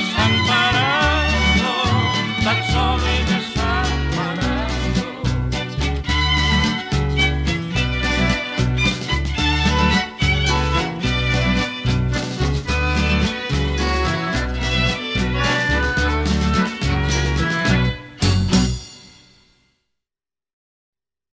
Santa.